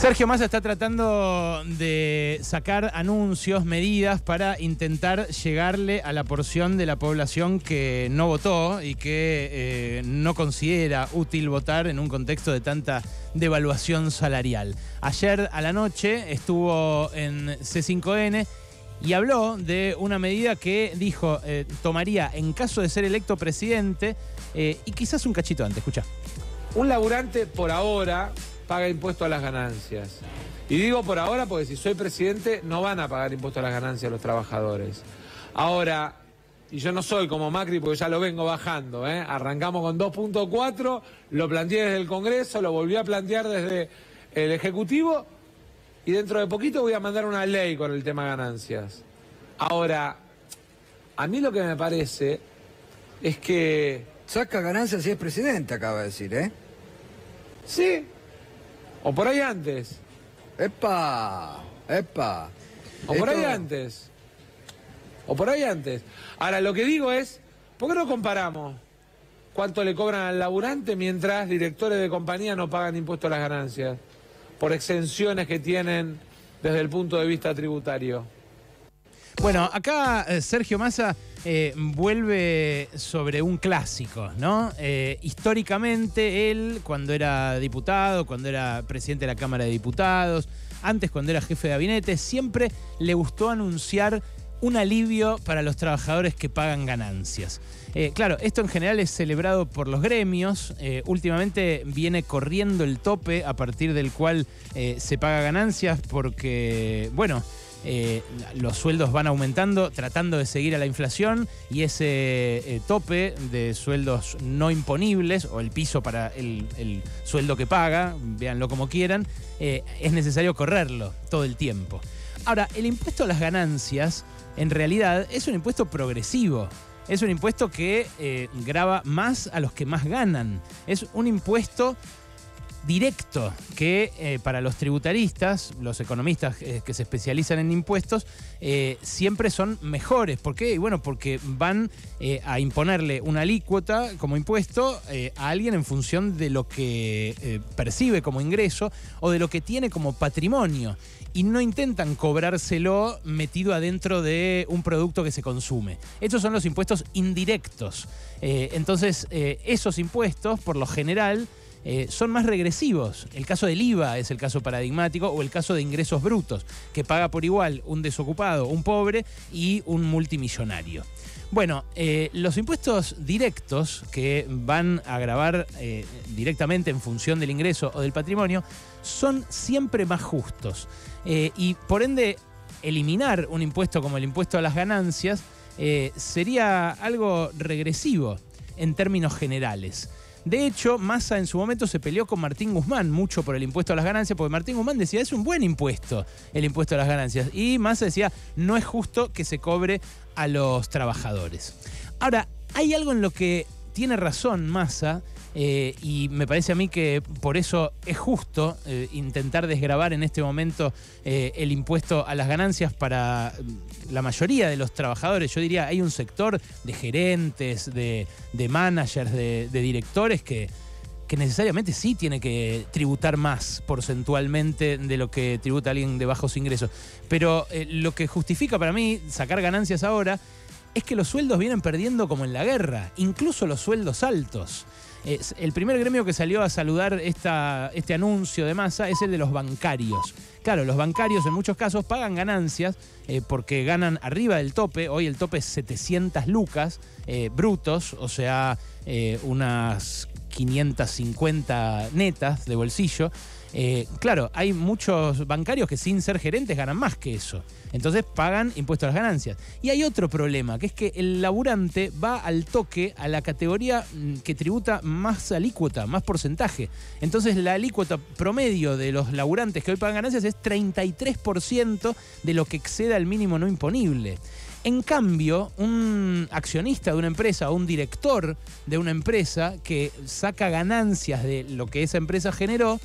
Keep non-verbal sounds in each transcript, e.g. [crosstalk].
Sergio Massa está tratando de sacar anuncios, medidas para intentar llegarle a la porción de la población que no votó y que eh, no considera útil votar en un contexto de tanta devaluación salarial. Ayer a la noche estuvo en C5N y habló de una medida que dijo eh, tomaría en caso de ser electo presidente eh, y quizás un cachito antes, escucha. Un laburante por ahora paga impuesto a las ganancias. Y digo por ahora porque si soy presidente no van a pagar impuesto a las ganancias los trabajadores. Ahora, y yo no soy como Macri porque ya lo vengo bajando, ¿eh? arrancamos con 2.4, lo planteé desde el Congreso, lo volví a plantear desde el Ejecutivo y dentro de poquito voy a mandar una ley con el tema ganancias. Ahora, a mí lo que me parece es que... Saca ganancias si es presidente, acaba de decir, ¿eh? Sí, o por ahí antes. ¡Epa! ¡Epa! O por ahí Esto- antes. O por ahí antes. Ahora, lo que digo es, ¿por qué no comparamos cuánto le cobran al laburante mientras directores de compañía no pagan impuestos a las ganancias? Por exenciones que tienen desde el punto de vista tributario. Bueno, acá eh, Sergio Massa eh, vuelve sobre un clásico, ¿no? Eh, históricamente él, cuando era diputado, cuando era presidente de la Cámara de Diputados, antes cuando era jefe de gabinete, siempre le gustó anunciar un alivio para los trabajadores que pagan ganancias. Claro, esto en general es celebrado por los gremios. últimamente viene corriendo el tope a partir del cual se paga ganancias porque, bueno, eh, los sueldos van aumentando tratando de seguir a la inflación y ese eh, tope de sueldos no imponibles o el piso para el, el sueldo que paga, véanlo como quieran, eh, es necesario correrlo todo el tiempo. Ahora, el impuesto a las ganancias en realidad es un impuesto progresivo. Es un impuesto que grava más a los que más ganan. Es un impuesto directo que eh, para los tributaristas, los economistas eh, que se especializan en impuestos, eh, siempre son mejores. ¿Por qué? Bueno, porque van a imponerle una alícuota como impuesto a alguien en función de lo que percibe como ingreso o de lo que tiene como patrimonio. Y no intentan cobrárselo metido adentro de un producto que se consume. Estos son los impuestos indirectos. Entonces, esos impuestos, por lo general, eh, son más regresivos. El caso del IVA es el caso paradigmático o el caso de ingresos brutos, que paga por igual un desocupado, un pobre y un multimillonario. Bueno, eh, los impuestos directos que van a grabar eh, directamente en función del ingreso o del patrimonio son siempre más justos. Y por ende, eliminar un impuesto como el impuesto a las ganancias sería algo regresivo en términos generales. De hecho, Massa en su momento se peleó con Martín Guzmán mucho por el impuesto a las ganancias, porque Martín Guzmán decía, es un buen impuesto el impuesto a las ganancias. Y Massa decía, no es justo que se cobre a los trabajadores. Ahora, hay algo en lo que tiene razón Massa, eh, y me parece a mí que por eso es justo eh, intentar desgravar en este momento eh, el impuesto a las ganancias para mm, la mayoría de los trabajadores. Yo diría, hay un sector de gerentes, de, de managers, de, directores que, que necesariamente sí tiene que tributar más porcentualmente de lo que tributa alguien de bajos ingresos. Pero lo que justifica para mí sacar ganancias ahora es que los sueldos vienen perdiendo como en la guerra, incluso los sueldos altos. El primer gremio que salió a saludar este anuncio de masa es el de los bancarios. Claro, los bancarios en muchos casos pagan ganancias eh, porque ganan arriba del tope. Hoy el tope es 700 lucas eh, brutos, o sea, eh, unas 550 netas de bolsillo. Eh, claro, hay muchos bancarios que sin ser gerentes ganan más que eso. Entonces pagan impuestos a las ganancias. Y hay otro problema, que es que el laburante va al toque a la categoría mm, que tributa más alícuota, más porcentaje. Entonces la alícuota promedio de los laburantes que hoy pagan ganancias es 33% de lo que exceda el mínimo no imponible. En cambio, un accionista de una empresa o un director de una empresa que saca ganancias de lo que esa empresa generó,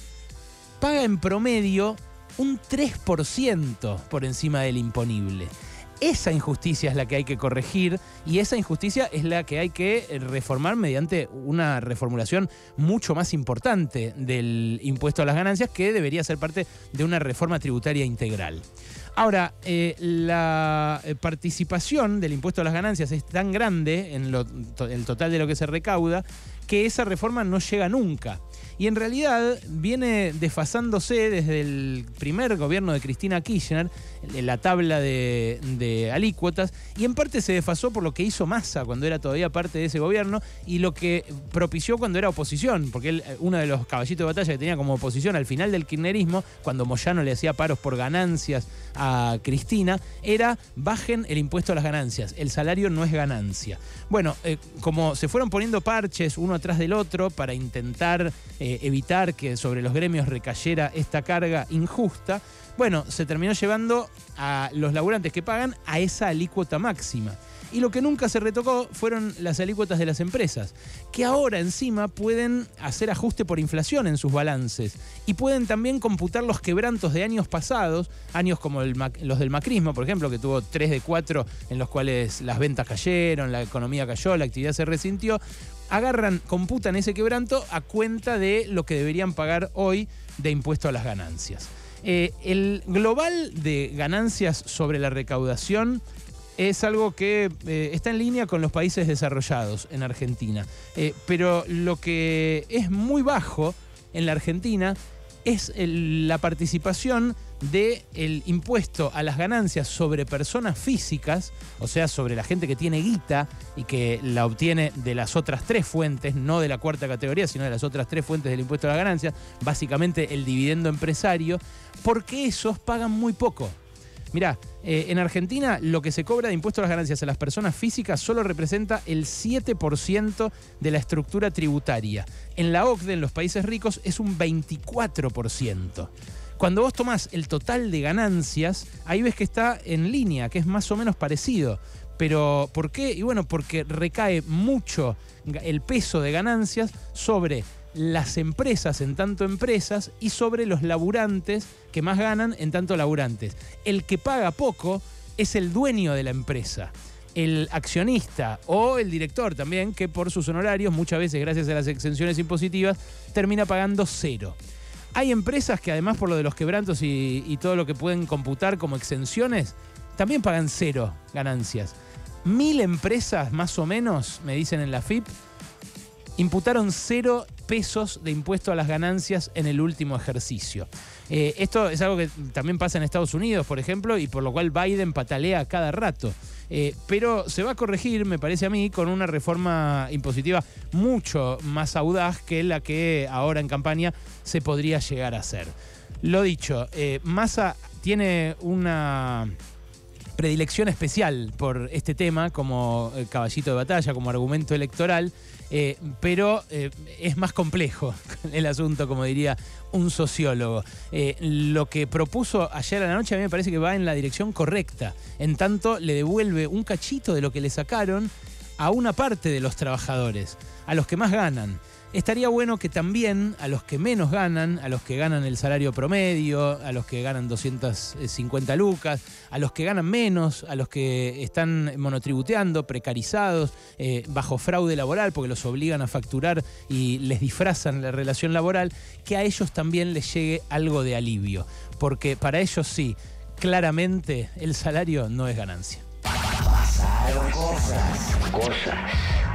paga en promedio un 3% por encima del imponible. Esa injusticia es la que hay que corregir y esa injusticia es la que hay que reformar mediante una reformulación mucho más importante del impuesto a las ganancias que debería ser parte de una reforma tributaria integral. Ahora, eh, la eh, participación del impuesto a las ganancias es tan grande en el total de lo que se recauda que esa reforma no llega nunca. Y en realidad viene desfasándose desde el primer gobierno de Cristina Kirchner, la tabla de, alícuotas, y en parte se desfasó por lo que hizo Massa cuando era todavía parte de ese gobierno y lo que propició cuando era oposición, porque él, uno de los caballitos de batalla que tenía como oposición al final del kirchnerismo, cuando Moyano le hacía paros por ganancias a Cristina, era bajen el impuesto a las ganancias, el salario no es ganancia. Bueno, eh, como se fueron poniendo parches uno atrás del otro para intentar eh, evitar que sobre los gremios recayera esta carga injusta, bueno, se terminó llevando a los laburantes que pagan a esa alícuota máxima. Y lo que nunca se retocó fueron las alícuotas de las empresas, que ahora encima pueden hacer ajuste por inflación en sus balances y pueden también computar los quebrantos de años pasados, años como los del macrismo, por ejemplo, que tuvo 3 de 4 en los cuales las ventas cayeron, la economía cayó, la actividad se resintió, agarran, computan ese quebranto a cuenta de lo que deberían pagar hoy de impuesto a las ganancias. Eh, el global de ganancias sobre la recaudación es algo que eh, está en línea con los países desarrollados en Argentina. Eh, pero lo que es muy bajo en la Argentina es la participación del impuesto a las ganancias sobre personas físicas, o sea, sobre la gente que tiene guita y que la obtiene de las otras tres fuentes, no de la cuarta categoría, sino de las otras tres fuentes del impuesto a las ganancias, básicamente el dividendo empresario, porque esos pagan muy poco. Mirá, eh, en Argentina lo que se cobra de impuesto a las ganancias a las personas físicas solo representa el 7% de la estructura tributaria. En la OCDE, en los países ricos, es un 24%. Cuando vos tomás el total de ganancias, ahí ves que está en línea, que es más o menos parecido. Pero ¿por qué? Y bueno, porque recae mucho el peso de ganancias sobre las empresas en tanto empresas y sobre los laburantes que más ganan en tanto laburantes. El que paga poco es el dueño de la empresa el accionista o el director también, que por sus honorarios, muchas veces gracias a las exenciones impositivas, termina pagando cero. Hay empresas que además por lo de los quebrantos y, todo lo que pueden computar como exenciones, también pagan cero ganancias. Mil empresas más o menos, me dicen en la FIP, imputaron cero pesos de impuesto a las ganancias en el último ejercicio. Eh, esto es algo que también pasa en Estados Unidos, por ejemplo, y por lo cual Biden patalea cada rato. Eh, pero se va a corregir, me parece a mí, con una reforma impositiva mucho más audaz que la que ahora en campaña se podría llegar a hacer. Lo dicho, eh, Massa tiene una predilección especial por este tema como caballito de batalla, como argumento electoral. Eh, pero eh, es más complejo [laughs] el asunto, como diría un sociólogo. Eh, lo que propuso ayer a la noche a mí me parece que va en la dirección correcta. En tanto, le devuelve un cachito de lo que le sacaron a una parte de los trabajadores, a los que más ganan estaría bueno que también a los que menos ganan, a los que ganan el salario promedio, a los que ganan 250 lucas, a los que ganan menos, a los que están monotributeando, precarizados, eh, bajo fraude laboral, porque los obligan a facturar y les disfrazan la relación laboral, que a ellos también les llegue algo de alivio. Porque para ellos sí, claramente el salario no es ganancia. Pasaron cosas. Cosas.